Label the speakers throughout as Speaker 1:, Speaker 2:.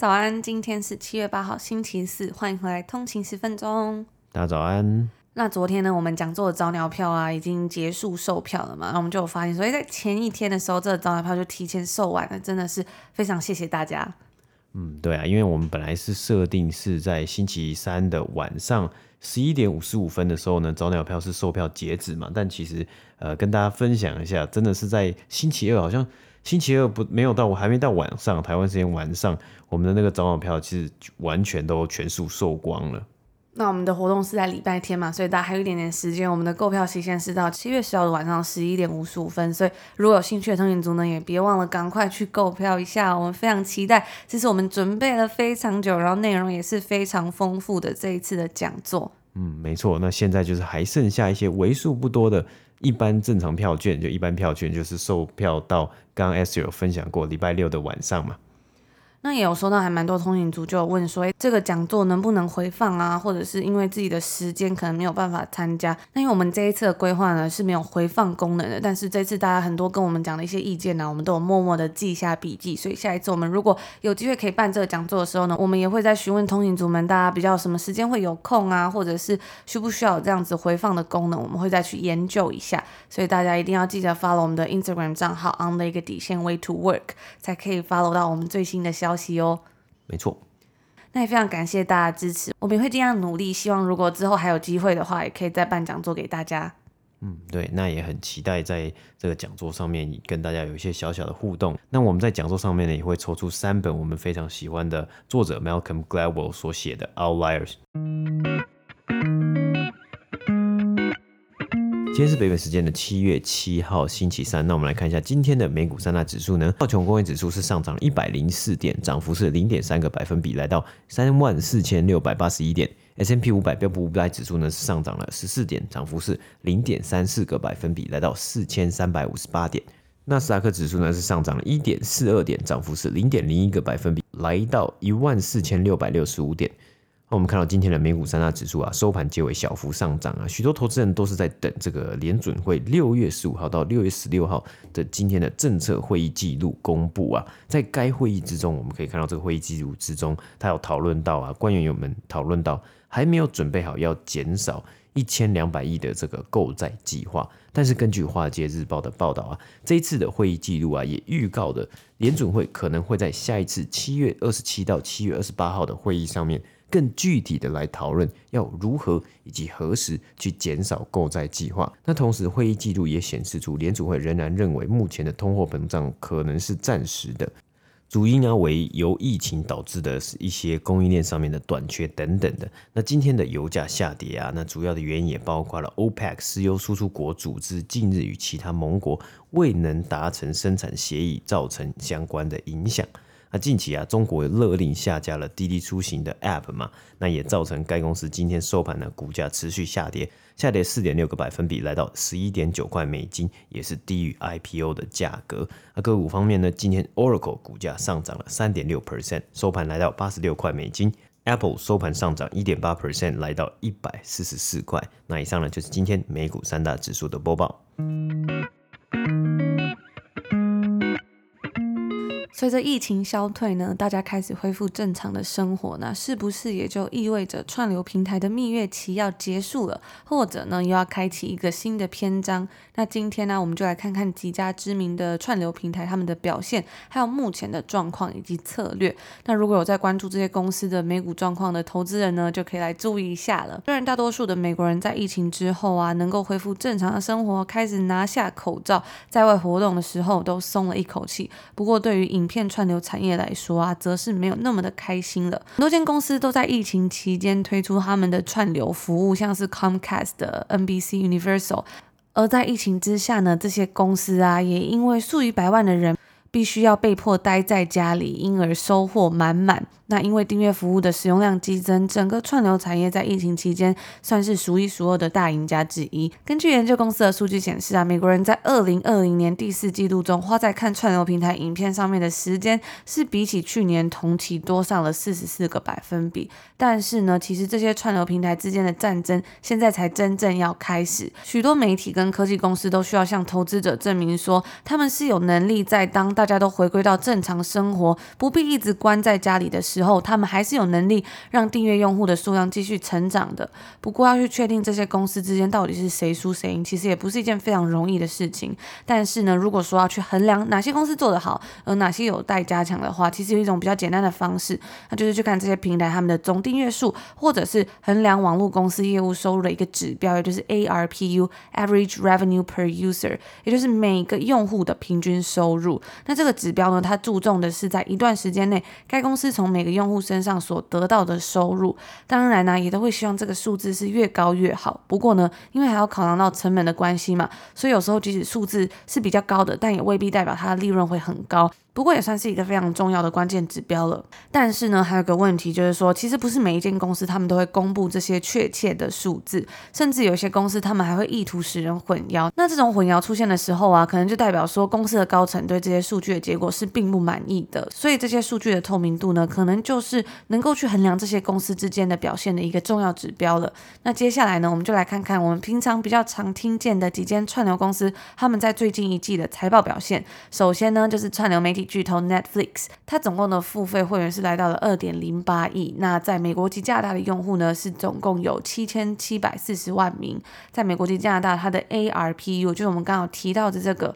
Speaker 1: 早安，今天是七月八号，星期四，欢迎回来通勤十分钟。
Speaker 2: 大家早安。
Speaker 1: 那昨天呢，我们讲座的早鸟票啊，已经结束售票了嘛？那我们就有发现，所以在前一天的时候，这个早鸟票就提前售完了，真的是非常谢谢大家。
Speaker 2: 嗯，对啊，因为我们本来是设定是在星期三的晚上十一点五十五分的时候呢，早鸟票是售票截止嘛。但其实呃，跟大家分享一下，真的是在星期二，好像。星期二不没有到，我还没到晚上，台湾时间晚上，我们的那个早鸟票其实完全都全数售光了。
Speaker 1: 那我们的活动是在礼拜天嘛，所以大家还有一点点时间。我们的购票期限是到七月十号的晚上十一点五十五分，所以如果有兴趣的通勤族呢，也别忘了赶快去购票一下。我们非常期待，这是我们准备了非常久，然后内容也是非常丰富的这一次的讲座。
Speaker 2: 嗯，没错。那现在就是还剩下一些为数不多的。一般正常票券，就一般票券就是售票到刚刚 S 有分享过礼拜六的晚上嘛。
Speaker 1: 那也有收到还蛮多通勤族就有问说，诶，这个讲座能不能回放啊？或者是因为自己的时间可能没有办法参加。那因为我们这一次的规划呢是没有回放功能的，但是这次大家很多跟我们讲的一些意见呢，我们都有默默的记下笔记。所以下一次我们如果有机会可以办这个讲座的时候呢，我们也会再询问通勤族们，大家比较什么时间会有空啊，或者是需不需要这样子回放的功能，我们会再去研究一下。所以大家一定要记得 follow 我们的 Instagram 账号 on the 一个底线 way to work，才可以 follow 到我们最新的消。消息哦，
Speaker 2: 没错。
Speaker 1: 那也非常感谢大家支持，我们也会尽量努力。希望如果之后还有机会的话，也可以再办讲座给大家。
Speaker 2: 嗯，对，那也很期待在这个讲座上面跟大家有一些小小的互动。那我们在讲座上面呢，也会抽出三本我们非常喜欢的作者 Malcolm Gladwell 所写的《Outliers》。今天是北美时间的七月七号星期三，那我们来看一下今天的美股三大指数呢。道琼工业指数是上涨了一百零四点，涨幅是零点三个百分比，来到三万四千六百八十一点。S&P 五百标普五百指数呢是上涨了十四点，涨幅是零点三四个百分比，来到四千三百五十八点。纳斯达克指数呢是上涨了一点四二点，涨幅是零点零一个百分比，来到一万四千六百六十五点。我们看到今天的美股三大指数啊，收盘皆为小幅上涨啊，许多投资人都是在等这个联准会六月十五号到六月十六号的今天的政策会议记录公布啊，在该会议之中，我们可以看到这个会议记录之中，他有讨论到啊，官员有们讨论到还没有准备好要减少一千两百亿的这个购债计划，但是根据华尔街日报的报道啊，这一次的会议记录啊，也预告的联准会可能会在下一次七月二十七到七月二十八号的会议上面。更具体的来讨论要如何以及何时去减少购债计划。那同时会议记录也显示出联储会仍然认为目前的通货膨胀可能是暂时的，主因啊为由疫情导致的是一些供应链上面的短缺等等的。那今天的油价下跌啊，那主要的原因也包括了 OPEC 石油输出国组织近日与其他盟国未能达成生产协议造成相关的影响。那近期啊，中国勒令下架了滴滴出行的 App 嘛，那也造成该公司今天收盘的股价持续下跌，下跌四点六个百分比，来到十一点九块美金，也是低于 IPO 的价格。那个股方面呢，今天 Oracle 股价上涨了三点六 percent，收盘来到八十六块美金；Apple 收盘上涨一点八 percent，来到一百四十四块。那以上呢，就是今天美股三大指数的播报。
Speaker 1: 随着疫情消退呢，大家开始恢复正常的生活，那是不是也就意味着串流平台的蜜月期要结束了，或者呢又要开启一个新的篇章？那今天呢，我们就来看看几家知名的串流平台他们的表现，还有目前的状况以及策略。那如果有在关注这些公司的美股状况的投资人呢，就可以来注意一下了。虽然大多数的美国人在疫情之后啊，能够恢复正常的生活，开始拿下口罩，在外活动的时候都松了一口气。不过对于影片串流产业来说啊，则是没有那么的开心了。很多间公司都在疫情期间推出他们的串流服务，像是 Comcast 的 NBC Universal。而在疫情之下呢，这些公司啊，也因为数以百万的人必须要被迫待在家里，因而收获满满。那因为订阅服务的使用量激增，整个串流产业在疫情期间算是数一数二的大赢家之一。根据研究公司的数据显示啊，美国人在二零二零年第四季度中花在看串流平台影片上面的时间，是比起去年同期多上了四十四个百分比。但是呢，其实这些串流平台之间的战争现在才真正要开始。许多媒体跟科技公司都需要向投资者证明说，他们是有能力在当大家都回归到正常生活，不必一直关在家里的时候，他们还是有能力让订阅用户的数量继续成长的。不过要去确定这些公司之间到底是谁输谁赢，其实也不是一件非常容易的事情。但是呢，如果说要去衡量哪些公司做得好，而哪些有待加强的话，其实有一种比较简单的方式，那就是去看这些平台他们的总订阅数，或者是衡量网络公司业务收入的一个指标，也就是 ARPU（Average Revenue Per User），也就是每个用户的平均收入。那这个指标呢，它注重的是在一段时间内，该公司从每个用户身上所得到的收入。当然呢，也都会希望这个数字是越高越好。不过呢，因为还要考量到成本的关系嘛，所以有时候即使数字是比较高的，但也未必代表它的利润会很高。不过也算是一个非常重要的关键指标了。但是呢，还有个问题就是说，其实不是每一间公司他们都会公布这些确切的数字，甚至有些公司他们还会意图使人混淆。那这种混淆出现的时候啊，可能就代表说公司的高层对这些数据的结果是并不满意的。所以这些数据的透明度呢，可能就是能够去衡量这些公司之间的表现的一个重要指标了。那接下来呢，我们就来看看我们平常比较常听见的几间串流公司他们在最近一季的财报表现。首先呢，就是串流媒体。巨头 Netflix，它总共的付费会员是来到了二点零八亿。那在美国及加拿大的用户呢，是总共有七千七百四十万名。在美国及加拿大，它的 ARPU 就是我们刚刚提到的这个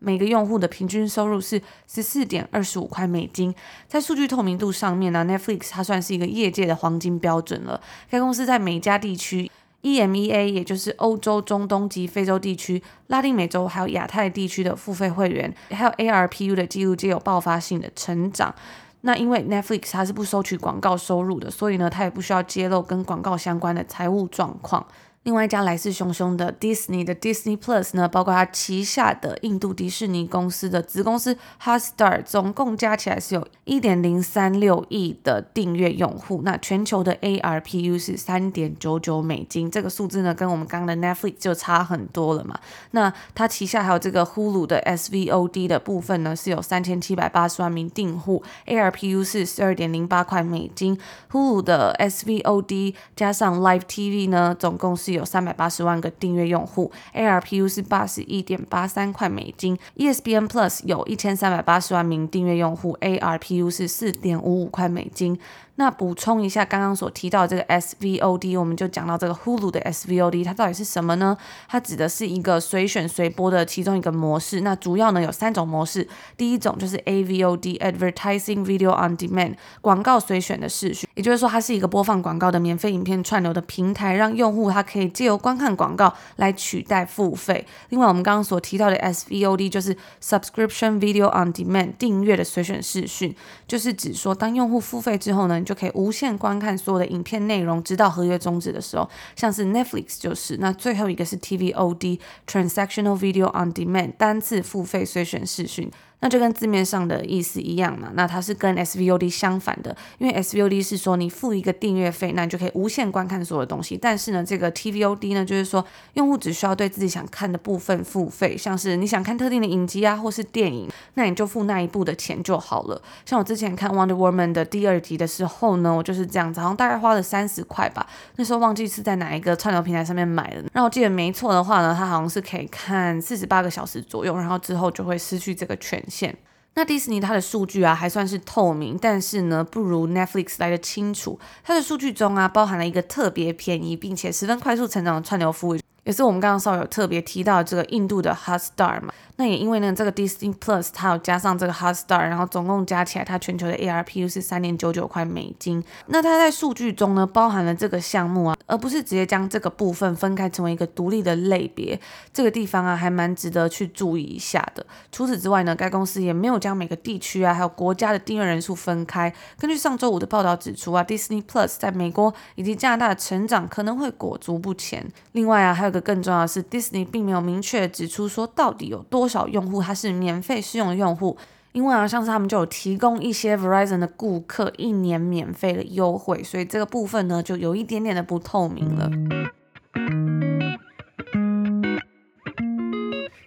Speaker 1: 每个用户的平均收入是十四点二十五块美金。在数据透明度上面呢，Netflix 它算是一个业界的黄金标准了。该公司在每家地区。EMEA 也就是欧洲、中东及非洲地区、拉丁美洲还有亚太地区的付费会员，还有 ARPU 的记录皆有爆发性的成长。那因为 Netflix 它是不收取广告收入的，所以呢，它也不需要揭露跟广告相关的财务状况。另外一家来势汹汹的 Disney 的 Disney Plus 呢，包括它旗下的印度迪士尼公司的子公司 Hotstar，总共加起来是有一点零三六亿的订阅用户。那全球的 ARPU 是三点九九美金，这个数字呢，跟我们刚刚的 Netflix 就差很多了嘛。那它旗下还有这个 Hulu 的 SVOD 的部分呢，是有三千七百八十万名订户，ARPU 是十二点零八块美金。Hulu 的 SVOD 加上 Live TV 呢，总共是有三百八十万个订阅用户，ARPU 是八十一点八三块美金。ESPN Plus 有一千三百八十万名订阅用户，ARPU 是四点五五块美金。那补充一下，刚刚所提到的这个 SVOD，我们就讲到这个 Hulu 的 SVOD，它到底是什么呢？它指的是一个随选随播的其中一个模式。那主要呢有三种模式，第一种就是 AVOD（Advertising Video on Demand），广告随选的视讯，也就是说它是一个播放广告的免费影片串流的平台，让用户他可以借由观看广告来取代付费。另外我们刚刚所提到的 SVOD 就是 Subscription Video on Demand，订阅的随选视讯，就是指说当用户付费之后呢，就可以无限观看所有的影片内容，直到合约终止的时候，像是 Netflix 就是。那最后一个是 TVOD（Transactional Video on Demand），单次付费随选视讯。那就跟字面上的意思一样嘛，那它是跟 SVOD 相反的，因为 SVOD 是说你付一个订阅费，那你就可以无限观看所有东西。但是呢，这个 TVOD 呢，就是说用户只需要对自己想看的部分付费，像是你想看特定的影集啊，或是电影，那你就付那一部的钱就好了。像我之前看 Wonder Woman 的第二集的时候呢，我就是这样子，好像大概花了三十块吧，那时候忘记是在哪一个串流平台上面买的。然后我记得没错的话呢，它好像是可以看四十八个小时左右，然后之后就会失去这个权线。那迪士尼它的数据啊还算是透明，但是呢不如 Netflix 来的清楚。它的数据中啊包含了一个特别便宜并且十分快速成长的串流服务，也是我们刚刚稍有特别提到这个印度的 Hotstar 嘛。那也因为呢，这个 Disney Plus 它有加上这个 Hotstar，然后总共加起来，它全球的 ARPU 是三点九九块美金。那它在数据中呢，包含了这个项目啊，而不是直接将这个部分分开成为一个独立的类别。这个地方啊，还蛮值得去注意一下的。除此之外呢，该公司也没有将每个地区啊，还有国家的订阅人数分开。根据上周五的报道指出啊，Disney Plus 在美国以及加拿大的成长可能会裹足不前。另外啊，还有个更重要的是，Disney 并没有明确指出说到底有多少用户它是免费试用的用户。因为啊，上次他们就有提供一些 Verizon 的顾客一年免费的优惠，所以这个部分呢就有一点点的不透明了。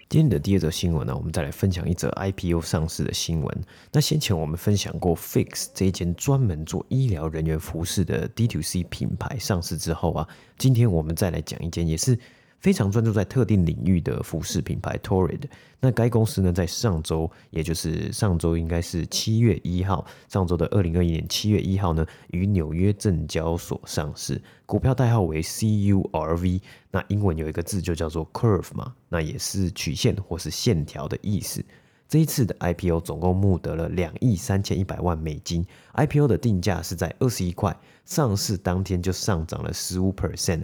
Speaker 2: 今天的第二则新闻呢，我们再来分享一则 IPO 上市的新闻。那先前我们分享过 Fix 这一间专门做医疗人员服饰的 D2C 品牌上市之后啊，今天我们再来讲一间也是。非常专注在特定领域的服饰品牌 Torrid，那该公司呢，在上周，也就是上周应该是七月一号，上周的二零二一年七月一号呢，于纽约证交所上市，股票代号为 CURV，那英文有一个字就叫做 Curve 嘛，那也是曲线或是线条的意思。这一次的 IPO 总共募得了两亿三千一百万美金，IPO 的定价是在二十一块，上市当天就上涨了十五 percent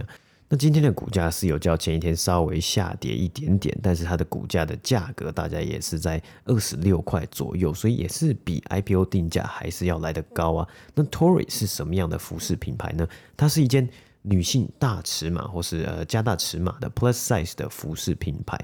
Speaker 2: 那今天的股价是有较前一天稍微下跌一点点，但是它的股价的价格大家也是在二十六块左右，所以也是比 IPO 定价还是要来得高啊。那 Tory 是什么样的服饰品牌呢？它是一间女性大尺码或是呃加大尺码的 Plus Size 的服饰品牌。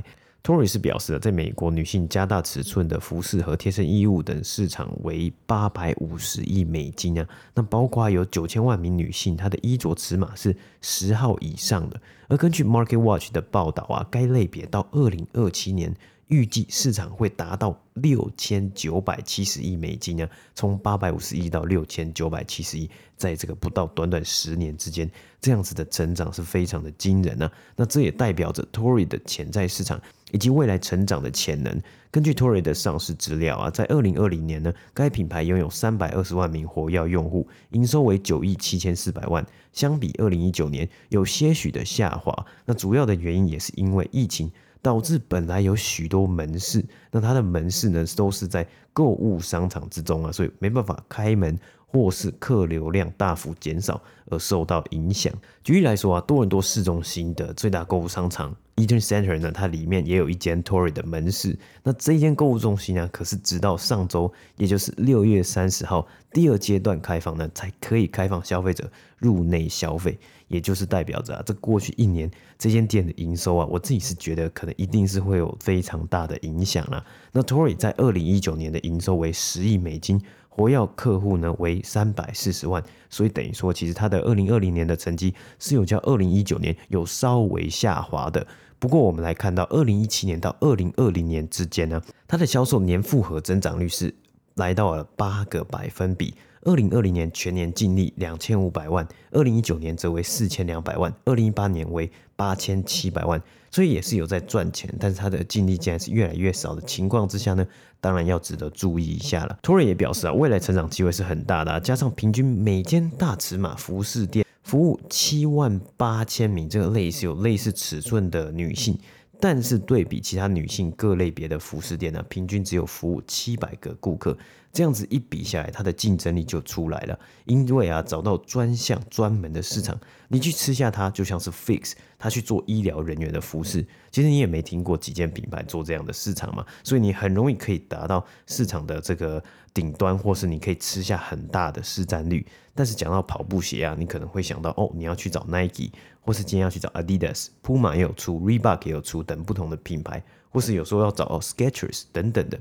Speaker 2: T o r y 是表示了，在美国女性加大尺寸的服饰和贴身衣物等市场为八百五十亿美金啊，那包括有九千万名女性，她的衣着尺码是十号以上的。而根据 Market Watch 的报道啊，该类别到二零二七年预计市场会达到六千九百七十亿美金啊，从八百五十亿到六千九百七十亿，在这个不到短短十年之间，这样子的成长是非常的惊人啊。那这也代表着 Tory 的潜在市场。以及未来成长的潜能。根据 Tory 的上市资料啊，在二零二零年呢，该品牌拥有三百二十万名活跃用户，营收为九亿七千四百万，相比二零一九年有些许的下滑。那主要的原因也是因为疫情导致本来有许多门市，那它的门市呢都是在购物商场之中啊，所以没办法开门。或是客流量大幅减少而受到影响。举例来说啊，多伦多市中心的最大购物商场 Eaton Center 呢，它里面也有一间 Torrid 的门市。那这间购物中心呢，可是直到上周，也就是六月三十号，第二阶段开放呢，才可以开放消费者入内消费。也就是代表着啊，这过去一年这间店的营收啊，我自己是觉得可能一定是会有非常大的影响啦。那 Torrid 在二零一九年的营收为十亿美金。活跃客户呢为三百四十万，所以等于说，其实它的二零二零年的成绩是有较二零一九年有稍微下滑的。不过我们来看到二零一七年到二零二零年之间呢，它的销售年复合增长率是来到了八个百分比。二零二零年全年净利两千五百万，二零一九年则为四千两百万，二零一八年为八千七百万，所以也是有在赚钱，但是它的净利竟然是越来越少的情况之下呢，当然要值得注意一下了。Torrid 也表示啊，未来成长机会是很大的，加上平均每间大尺码服饰店服务七万八千名这个类似有类似尺寸的女性。但是对比其他女性各类别的服饰店呢，平均只有服务七百个顾客，这样子一比下来，它的竞争力就出来了。因为啊，找到专项专门的市场，你去吃下它，就像是 Fix，它去做医疗人员的服饰，其实你也没听过几间品牌做这样的市场嘛，所以你很容易可以达到市场的这个顶端，或是你可以吃下很大的市占率。但是讲到跑步鞋啊，你可能会想到哦，你要去找 Nike。或是今天要去找 Adidas、Puma 也有出，Reebok 也有出等不同的品牌，或是有时候要找 Sketchers 等等的。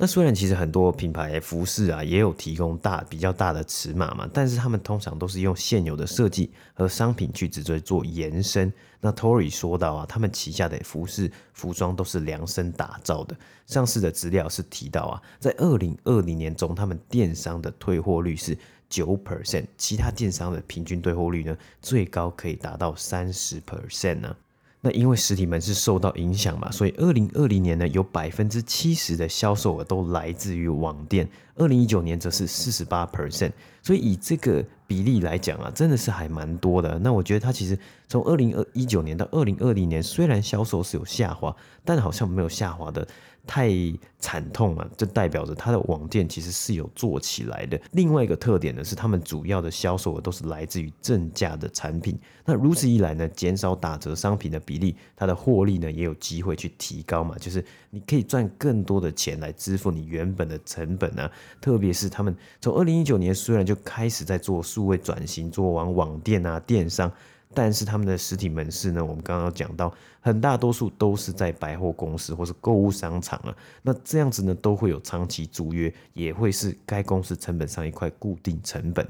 Speaker 2: 那虽然其实很多品牌服饰啊也有提供大比较大的尺码嘛，但是他们通常都是用现有的设计和商品去直接做延伸。那 Torrid 说到啊，他们旗下的服饰服装都是量身打造的。上市的资料是提到啊，在二零二零年中，他们电商的退货率是。九 percent，其他电商的平均退货率呢，最高可以达到三十 percent 呢。那因为实体门市受到影响嘛，所以二零二零年呢，有百分之七十的销售额都来自于网店，二零一九年则是四十八 percent。所以以这个比例来讲啊，真的是还蛮多的。那我觉得它其实从二零二一九年到二零二零年，虽然销售是有下滑，但好像没有下滑的。太惨痛了，这代表着它的网店其实是有做起来的。另外一个特点呢，是他们主要的销售额都是来自于正价的产品。那如此一来呢，减少打折商品的比例，它的获利呢也有机会去提高嘛。就是你可以赚更多的钱来支付你原本的成本啊。特别是他们从二零一九年虽然就开始在做数位转型，做完网店啊电商。但是他们的实体门市呢，我们刚刚讲到，很大多数都是在百货公司或是购物商场啊。那这样子呢，都会有长期租约，也会是该公司成本上一块固定成本。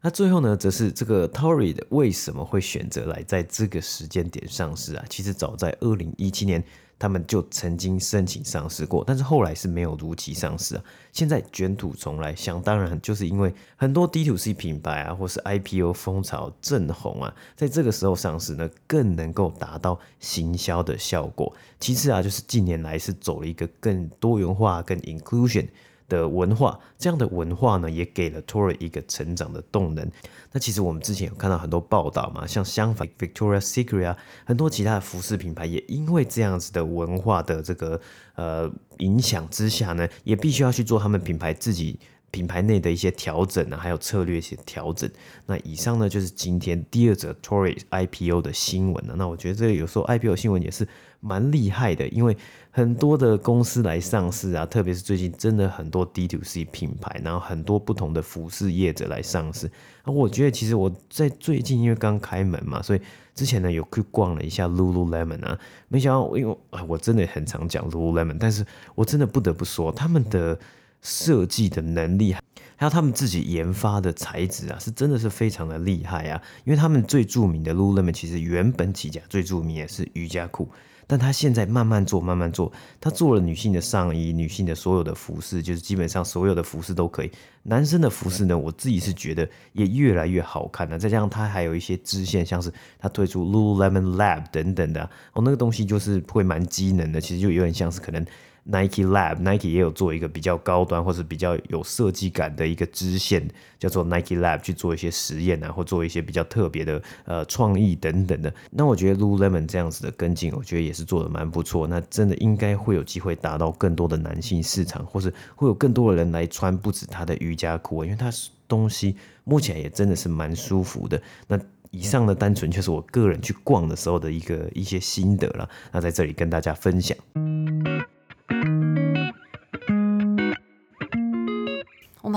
Speaker 2: 那最后呢，则是这个 Torrid 为什么会选择来在这个时间点上市啊？其实早在二零一七年。他们就曾经申请上市过，但是后来是没有如期上市啊。现在卷土重来，想当然就是因为很多 D2C 品牌啊，或是 IPO 风潮正红啊，在这个时候上市呢，更能够达到行销的效果。其次啊，就是近年来是走了一个更多元化、更 inclusion。的文化，这样的文化呢，也给了 Tory 一个成长的动能。那其实我们之前有看到很多报道嘛，像相反 Victoria Secret 啊，很多其他的服饰品牌也因为这样子的文化的这个呃影响之下呢，也必须要去做他们品牌自己。品牌内的一些调整啊，还有策略一些调整。那以上呢，就是今天第二则 Torrid IPO 的新闻了。那我觉得这个有时候 IPO 新闻也是蛮厉害的，因为很多的公司来上市啊，特别是最近真的很多 D2C 品牌，然后很多不同的服饰业者来上市。那我觉得其实我在最近因为刚开门嘛，所以之前呢有去逛了一下 Lululemon 啊，没想到因为我真的很常讲 Lululemon，但是我真的不得不说他们的。设计的能力，还有他们自己研发的材质啊，是真的是非常的厉害啊！因为他们最著名的 Lululemon 其实原本起家最著名也是瑜伽裤，但他现在慢慢做，慢慢做，他做了女性的上衣、女性的所有的服饰，就是基本上所有的服饰都可以。男生的服饰呢，我自己是觉得也越来越好看了。再加上他还有一些支线，像是他推出 Lululemon Lab 等等的，哦，那个东西就是会蛮机能的，其实就有点像是可能。Nike Lab，Nike 也有做一个比较高端或者比较有设计感的一个支线，叫做 Nike Lab 去做一些实验啊，或做一些比较特别的呃创意等等的。那我觉得 Lululemon 这样子的跟进，我觉得也是做的蛮不错。那真的应该会有机会达到更多的男性市场，或是会有更多的人来穿不止他的瑜伽裤，因为它东西摸起来也真的是蛮舒服的。那以上的单纯就是我个人去逛的时候的一个一些心得了。那在这里跟大家分享。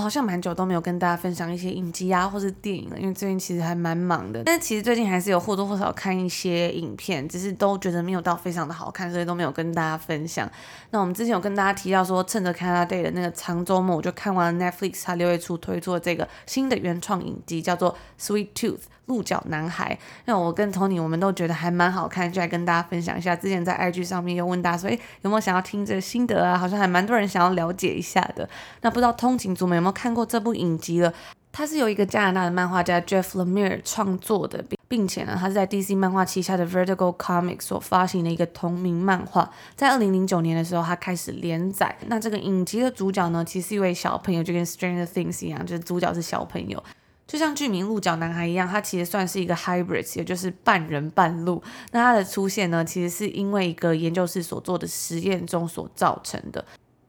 Speaker 1: 好像蛮久都没有跟大家分享一些影集啊，或是电影了，因为最近其实还蛮忙的。但是其实最近还是有或多或少看一些影片，只是都觉得没有到非常的好看，所以都没有跟大家分享。那我们之前有跟大家提到说，趁着 Canada Day 的那个长周末，我就看完了 Netflix 它六月初推出的这个新的原创影集，叫做 Sweet Tooth。鹿角男孩，那我跟 Tony 我们都觉得还蛮好看，就来跟大家分享一下。之前在 IG 上面又问大家说，诶，有没有想要听这个心得啊？好像还蛮多人想要了解一下的。那不知道通勤族们有没有看过这部影集了？它是由一个加拿大的漫画家 Jeff Lemire 创作的，并且呢，它是在 DC 漫画旗下的 Vertigo Comics 所发行的一个同名漫画。在二零零九年的时候，它开始连载。那这个影集的主角呢，其实是一位小朋友，就跟 Stranger Things 一样，就是主角是小朋友。就像剧名鹿角男孩一样，他其实算是一个 hybrids，也就是半人半鹿。那他的出现呢，其实是因为一个研究室所做的实验中所造成的。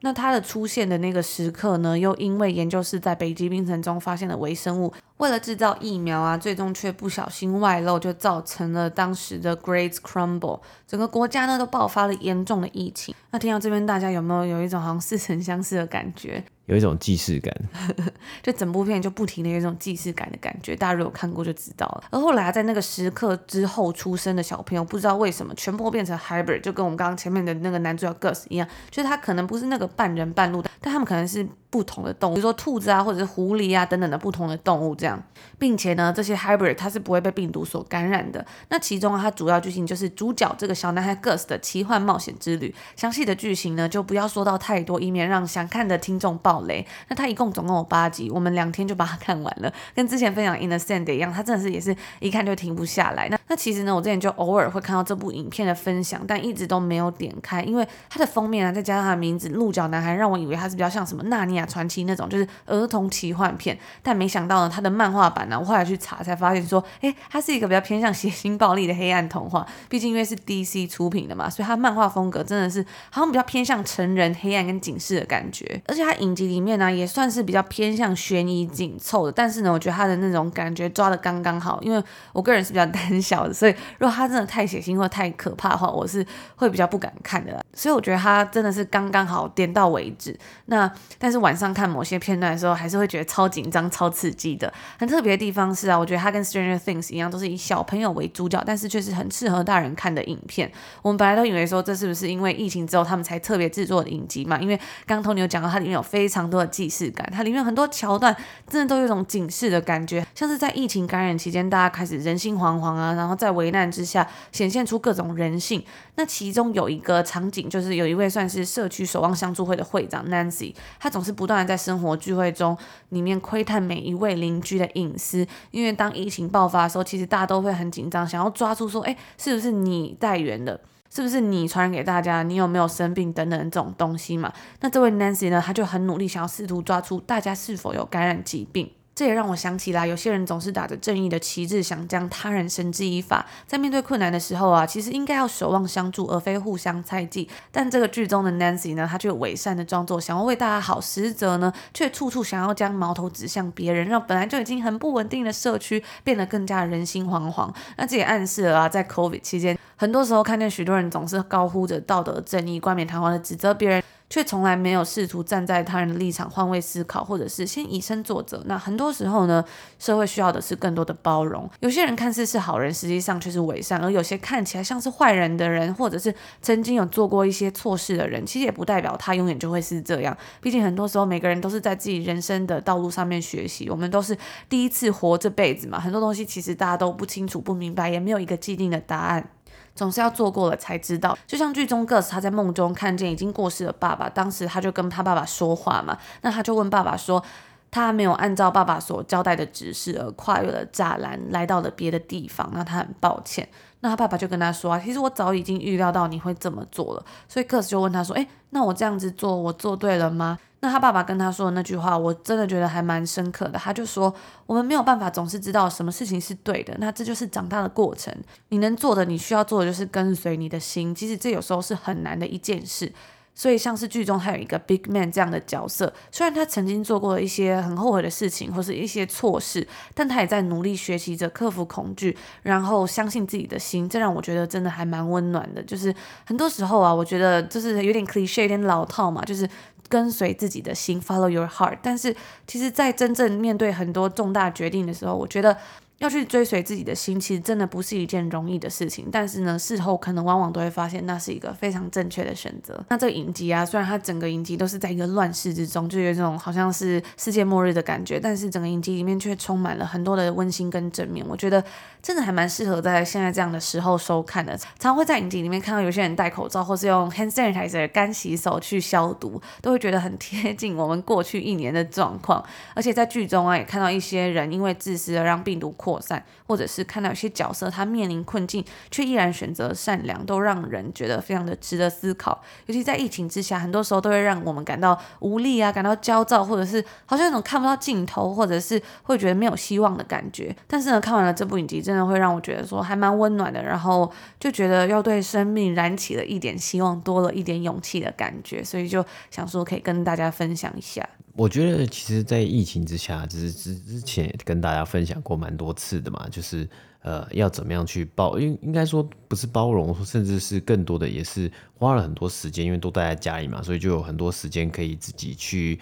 Speaker 1: 那他的出现的那个时刻呢，又因为研究室在北极冰层中发现了微生物，为了制造疫苗啊，最终却不小心外漏，就造成了当时的 Great Crumble，整个国家呢都爆发了严重的疫情。那听到这边，大家有没有有一种好像似曾相识的感觉？
Speaker 2: 有一种既视感，
Speaker 1: 就整部片就不停的有一种既视感的感觉，大家如果看过就知道了。而后来在那个时刻之后出生的小朋友，不知道为什么全部变成 hybrid，就跟我们刚刚前面的那个男主角 Gus 一样，就是他可能不是那个半人半鹿的，但他们可能是。不同的动物，比如说兔子啊，或者是狐狸啊等等的不同的动物，这样，并且呢，这些 hybrid 它是不会被病毒所感染的。那其中啊，它主要剧情就是主角这个小男孩 Gus 的奇幻冒险之旅。详细的剧情呢，就不要说到太多，以免让想看的听众爆雷。那它一共总共有八集，我们两天就把它看完了。跟之前分享 In the Sand 一样，它真的是也是一看就停不下来。那那其实呢，我之前就偶尔会看到这部影片的分享，但一直都没有点开，因为它的封面啊，再加上它的名字鹿角男孩，让我以为它是比较像什么纳尼亚传奇那种，就是。儿童奇幻片，但没想到呢，它的漫画版呢，我后来去查才发现说，诶，它是一个比较偏向血腥暴力的黑暗童话。毕竟因为是 DC 出品的嘛，所以它漫画风格真的是好像比较偏向成人黑暗跟警示的感觉。而且它影集里面呢，也算是比较偏向悬疑紧凑的。但是呢，我觉得它的那种感觉抓的刚刚好，因为我个人是比较 胆小所以如果他真的太血腥或太可怕的话，我是会比较不敢看的。所以我觉得他真的是刚刚好点到为止。那但是晚上看某些片段的时候，还是会觉得超紧张、超刺激的。很特别的地方是啊，我觉得他跟 Stranger Things 一样，都是以小朋友为主角，但是却是很适合大人看的影片。我们本来都以为说，这是不是因为疫情之后他们才特别制作的影集嘛？因为刚头牛有讲到，它里面有非常多的既视感，它里面很多桥段真的都有一种警示的感觉，像是在疫情感染期间，大家开始人心惶惶啊，然后在危难之下显现出各种人性。那其中有一个场景，就是有一位算是社区守望相助会的会长 Nancy，她总是不断的在生活聚会中里面窥探每一位邻居的隐私，因为当疫情爆发的时候，其实大家都会很紧张，想要抓住说，哎，是不是你带源的？是不是你传染给大家？你有没有生病等等这种东西嘛？那这位 Nancy 呢，他就很努力，想要试图抓出大家是否有感染疾病。这也让我想起来，有些人总是打着正义的旗帜，想将他人绳之以法。在面对困难的时候啊，其实应该要守望相助，而非互相猜忌。但这个剧中的 Nancy 呢，她却伪善的装作想要为大家好，实则呢，却处处想要将矛头指向别人，让本来就已经很不稳定的社区变得更加人心惶惶。那这也暗示了啊，在 COVID 期间，很多时候看见许多人总是高呼着道德正义，冠冕堂皇的指责别人。却从来没有试图站在他人的立场换位思考，或者是先以身作则。那很多时候呢，社会需要的是更多的包容。有些人看似是好人，实际上却是伪善；而有些看起来像是坏人的人，或者是曾经有做过一些错事的人，其实也不代表他永远就会是这样。毕竟很多时候，每个人都是在自己人生的道路上面学习。我们都是第一次活这辈子嘛，很多东西其实大家都不清楚、不明白，也没有一个既定的答案。总是要做过了才知道，就像剧中 Gus 他在梦中看见已经过世的爸爸，当时他就跟他爸爸说话嘛，那他就问爸爸说，他没有按照爸爸所交代的指示而跨越了栅栏，来到了别的地方，那他很抱歉。那他爸爸就跟他说啊，其实我早已经预料到你会这么做了，所以 Gus 就问他说，诶，那我这样子做，我做对了吗？那他爸爸跟他说的那句话，我真的觉得还蛮深刻的。他就说，我们没有办法总是知道什么事情是对的，那这就是长大的过程。你能做的，你需要做的就是跟随你的心，其实这有时候是很难的一件事。所以像是剧中他有一个 big man 这样的角色，虽然他曾经做过一些很后悔的事情或是一些错事，但他也在努力学习着克服恐惧，然后相信自己的心。这让我觉得真的还蛮温暖的。就是很多时候啊，我觉得就是有点 cliche，有点老套嘛，就是。跟随自己的心，follow your heart。但是，其实，在真正面对很多重大决定的时候，我觉得。要去追随自己的心，其实真的不是一件容易的事情。但是呢，事后可能往往都会发现，那是一个非常正确的选择。那这个影集啊，虽然它整个影集都是在一个乱世之中，就有这种好像是世界末日的感觉，但是整个影集里面却充满了很多的温馨跟正面。我觉得真的还蛮适合在现在这样的时候收看的。常会在影集里面看到有些人戴口罩，或是用 hand sanitizer 干洗手去消毒，都会觉得很贴近我们过去一年的状况。而且在剧中啊，也看到一些人因为自私而让病毒扩散，或者是看到有些角色他面临困境，却依然选择善良，都让人觉得非常的值得思考。尤其在疫情之下，很多时候都会让我们感到无力啊，感到焦躁，或者是好像有种看不到尽头，或者是会觉得没有希望的感觉。但是呢，看完了这部影集，真的会让我觉得说还蛮温暖的，然后就觉得要对生命燃起了一点希望，多了一点勇气的感觉，所以就想说可以跟大家分享一下。
Speaker 2: 我觉得其实，在疫情之下，只是之之前也跟大家分享过蛮多次的嘛，就是呃，要怎么样去包，应应该说不是包容，甚至是更多的也是花了很多时间，因为都待在家里嘛，所以就有很多时间可以自己去。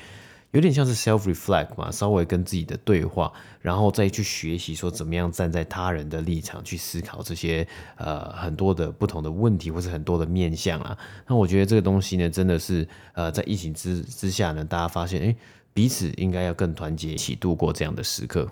Speaker 2: 有点像是 self reflect 嘛，稍微跟自己的对话，然后再去学习说怎么样站在他人的立场去思考这些呃很多的不同的问题，或是很多的面向啊。那我觉得这个东西呢，真的是呃在疫情之之下呢，大家发现诶，彼此应该要更团结一起度过这样的时刻。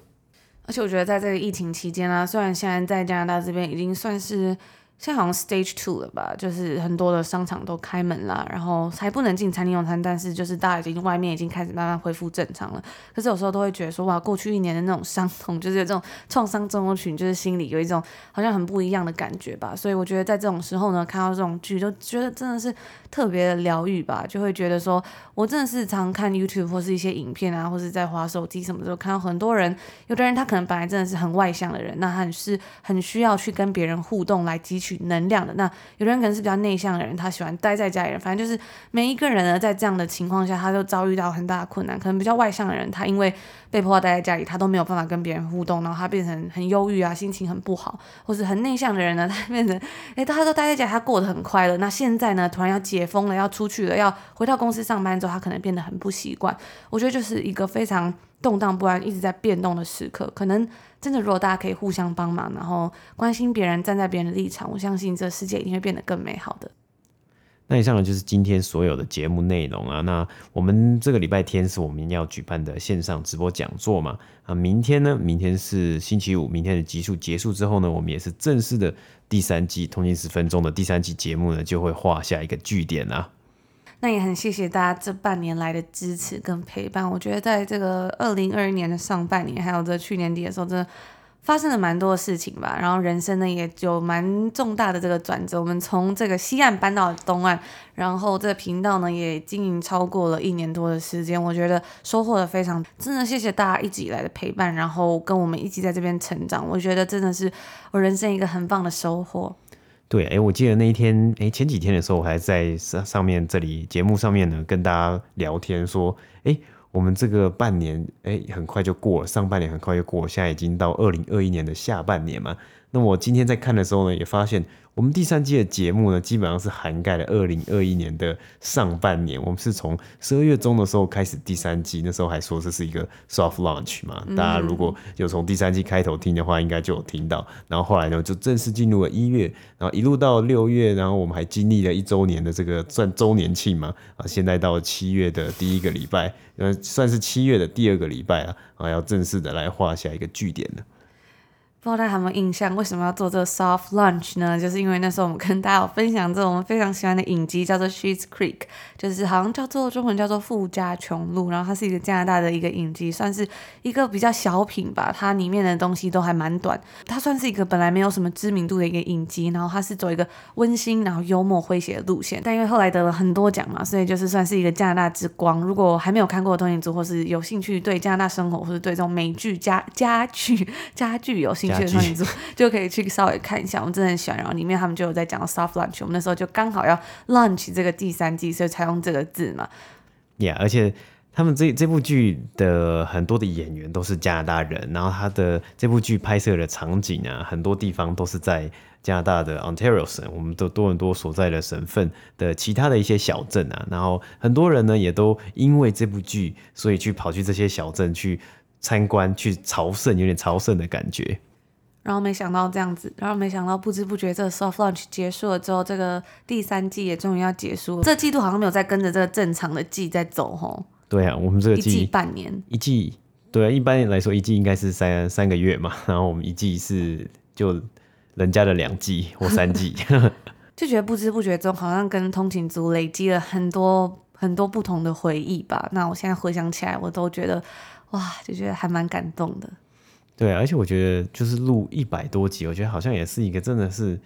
Speaker 1: 而且我觉得在这个疫情期间啊，虽然现在在加拿大这边已经算是。现在好像 stage two 了吧，就是很多的商场都开门了，然后还不能进餐厅用餐，但是就是大家已经外面已经开始慢慢恢复正常了。可是有时候都会觉得说，哇，过去一年的那种伤痛，就是这种创伤症候群，就是心里有一种好像很不一样的感觉吧。所以我觉得在这种时候呢，看到这种剧，就觉得真的是特别的疗愈吧，就会觉得说我真的是常看 YouTube 或是一些影片啊，或是在滑手机什么的时候，看到很多人，有的人他可能本来真的是很外向的人，那他很是很需要去跟别人互动来汲取。能量的。那有的人可能是比较内向的人，他喜欢待在家里人。反正就是每一个人呢，在这样的情况下，他都遭遇到很大的困难。可能比较外向的人，他因为被迫待在家里，他都没有办法跟别人互动，然后他变成很忧郁啊，心情很不好。或是很内向的人呢，他变成诶，大家都待在家，他过得很快乐。那现在呢，突然要解封了，要出去了，要回到公司上班之后，他可能变得很不习惯。我觉得就是一个非常。动荡不安，一直在变动的时刻，可能真的，如果大家可以互相帮忙，然后关心别人，站在别人的立场，我相信这世界一定会变得更美好的。
Speaker 2: 那以上呢，就是今天所有的节目内容啊。那我们这个礼拜天是我们要举办的线上直播讲座嘛？啊，明天呢，明天是星期五，明天的集数结束之后呢，我们也是正式的第三季《通勤十分钟》的第三季节目呢，就会画下一个句点啦。
Speaker 1: 那也很谢谢大家这半年来的支持跟陪伴。我觉得在这个二零二一年的上半年，还有这去年底的时候，真的发生了蛮多的事情吧。然后人生呢也有蛮重大的这个转折。我们从这个西岸搬到东岸，然后这个频道呢也经营超过了一年多的时间。我觉得收获的非常，真的谢谢大家一直以来的陪伴，然后跟我们一起在这边成长。我觉得真的是我人生一个很棒的收获。
Speaker 2: 对，哎，我记得那一天，哎，前几天的时候，我还在上上面这里节目上面呢，跟大家聊天说，哎，我们这个半年，哎，很快就过了，上半年很快就过，现在已经到二零二一年的下半年嘛。那我今天在看的时候呢，也发现。我们第三季的节目呢，基本上是涵盖了二零二一年的上半年。我们是从十二月中的时候开始第三季，那时候还说这是一个 soft launch 嘛。大家如果有从第三季开头听的话，应该就有听到。然后后来呢，就正式进入了一月，然后一路到六月，然后我们还经历了一周年的这个算周年庆嘛。啊，现在到七月的第一个礼拜，呃，算是七月的第二个礼拜了，啊，要正式的来画下一个句点了。
Speaker 1: 不知道大家有没有印象，为什么要做这个 soft lunch 呢？就是因为那时候我们跟大家有分享这种我们非常喜欢的影集，叫做 Schitt's Creek，就是好像叫做中文叫做富家穷路，然后它是一个加拿大的一个影集，算是一个比较小品吧。它里面的东西都还蛮短，它算是一个本来没有什么知名度的一个影集，然后它是走一个温馨然后幽默诙谐的路线，但因为后来得了很多奖嘛，所以就是算是一个加拿大之光。如果还没有看过的通勤族，或是有兴趣对加拿大生活，或是对这种美剧家家具家具有兴趣。去的就可以去稍微看一下，我们真的很喜欢。然后里面他们就有在讲 soft launch，我们那时候就刚好要 launch 这个第三季，所以才用这个字嘛。
Speaker 2: Yeah，而且他们这这部剧的很多的演员都是加拿大人，然后他的这部剧拍摄的场景啊，很多地方都是在加拿大的 Ontario 省，我们的多伦多所在的省份的其他的一些小镇啊。然后很多人呢也都因为这部剧，所以去跑去这些小镇去参观、去朝圣，有点朝圣的感觉。
Speaker 1: 然后没想到这样子，然后没想到不知不觉这个 soft launch 结束了之后，这个第三季也终于要结束了。这季度好像没有再跟着这个正常的季在走吼。
Speaker 2: 对啊，我们这个季
Speaker 1: 一季半年，
Speaker 2: 一季对啊，一般来说一季应该是三三个月嘛，然后我们一季是就人家的两季或三季，
Speaker 1: 就觉得不知不觉中好像跟通勤族累积了很多很多不同的回忆吧。那我现在回想起来，我都觉得哇，就觉得还蛮感动的。
Speaker 2: 对，而且我觉得就是录一百多集，我觉得好像也是一个真的是，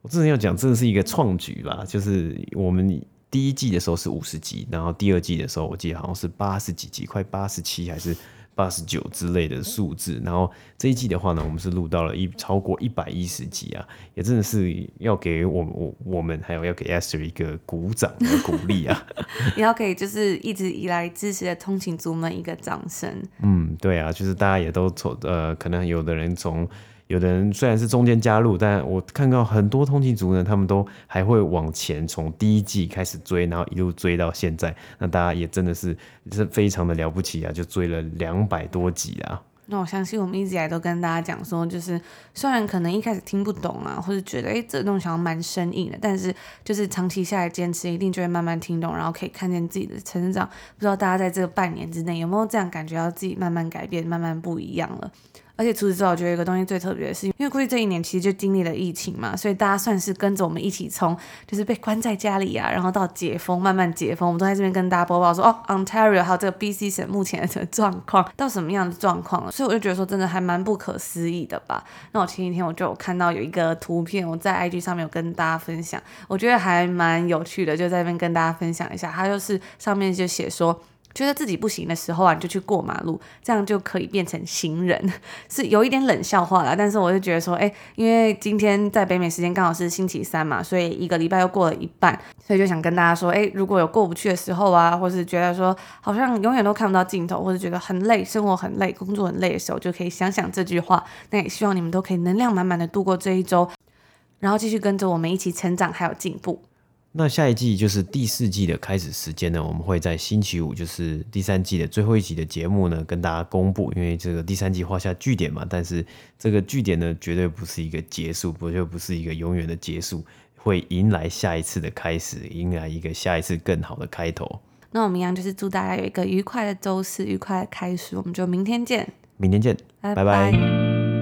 Speaker 2: 我之前要讲，真的是一个创举吧。就是我们第一季的时候是五十集，然后第二季的时候我记得好像是八十几集，快八十七还是。八十九之类的数字，然后这一季的话呢，我们是录到了一超过一百一十集啊，也真的是要给我我我们还有要给 Esther 一个鼓掌和鼓励啊，
Speaker 1: 也要给就是一直以来支持的通勤族们一个掌声。
Speaker 2: 嗯，对啊，就是大家也都从呃，可能有的人从。有的人虽然是中间加入，但我看到很多通勤族呢，他们都还会往前从第一季开始追，然后一路追到现在。那大家也真的是是非常的了不起啊，就追了两百多集啊。
Speaker 1: 那我相信我们一直以来都跟大家讲说，就是虽然可能一开始听不懂啊，或者觉得诶这东西好像蛮生硬的，但是就是长期下来坚持，一定就会慢慢听懂，然后可以看见自己的成长。不知道大家在这半年之内有没有这样感觉到自己慢慢改变，慢慢不一样了？而且除此之外，我觉得一个东西最特别的是，因为过去这一年其实就经历了疫情嘛，所以大家算是跟着我们一起从就是被关在家里啊，然后到解封，慢慢解封，我们都在这边跟大家播报说，哦，Ontario 还有这个 BC 省目前的这个状况到什么样的状况了，所以我就觉得说真的还蛮不可思议的吧。那我前几天我就有看到有一个图片，我在 IG 上面有跟大家分享，我觉得还蛮有趣的，就在这边跟大家分享一下，它就是上面就写说。觉得自己不行的时候啊，你就去过马路，这样就可以变成行人。是有一点冷笑话啦，但是我就觉得说，哎，因为今天在北美时间刚好是星期三嘛，所以一个礼拜又过了一半，所以就想跟大家说，哎，如果有过不去的时候啊，或是觉得说好像永远都看不到尽头，或者觉得很累，生活很累，工作很累的时候，就可以想想这句话。那也希望你们都可以能量满满的度过这一周，然后继续跟着我们一起成长还有进步。
Speaker 2: 那下一季就是第四季的开始时间呢，我们会在星期五，就是第三季的最后一集的节目呢，跟大家公布。因为这个第三季画下句点嘛，但是这个句点呢，绝对不是一个结束，不就不是一个永远的结束，会迎来下一次的开始，迎来一个下一次更好的开头。
Speaker 1: 那我们一样就是祝大家有一个愉快的周四，愉快的开始，我们就明天见，
Speaker 2: 明天见，拜拜。
Speaker 1: 拜拜。